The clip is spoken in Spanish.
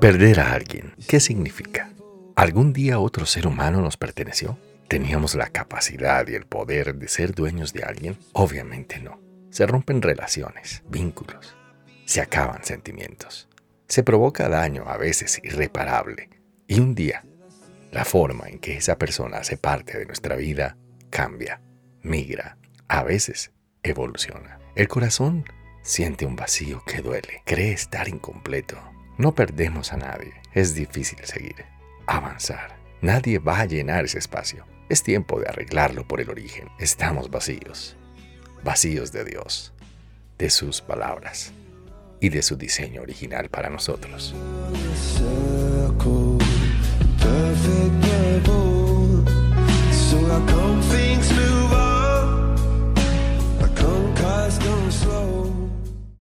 Perder a alguien, ¿qué significa? ¿Algún día otro ser humano nos perteneció? ¿Teníamos la capacidad y el poder de ser dueños de alguien? Obviamente no. Se rompen relaciones, vínculos, se acaban sentimientos, se provoca daño a veces irreparable y un día la forma en que esa persona hace parte de nuestra vida cambia, migra, a veces evoluciona. El corazón siente un vacío que duele, cree estar incompleto. No perdemos a nadie, es difícil seguir, avanzar. Nadie va a llenar ese espacio. Es tiempo de arreglarlo por el origen. Estamos vacíos, vacíos de Dios, de sus palabras y de su diseño original para nosotros.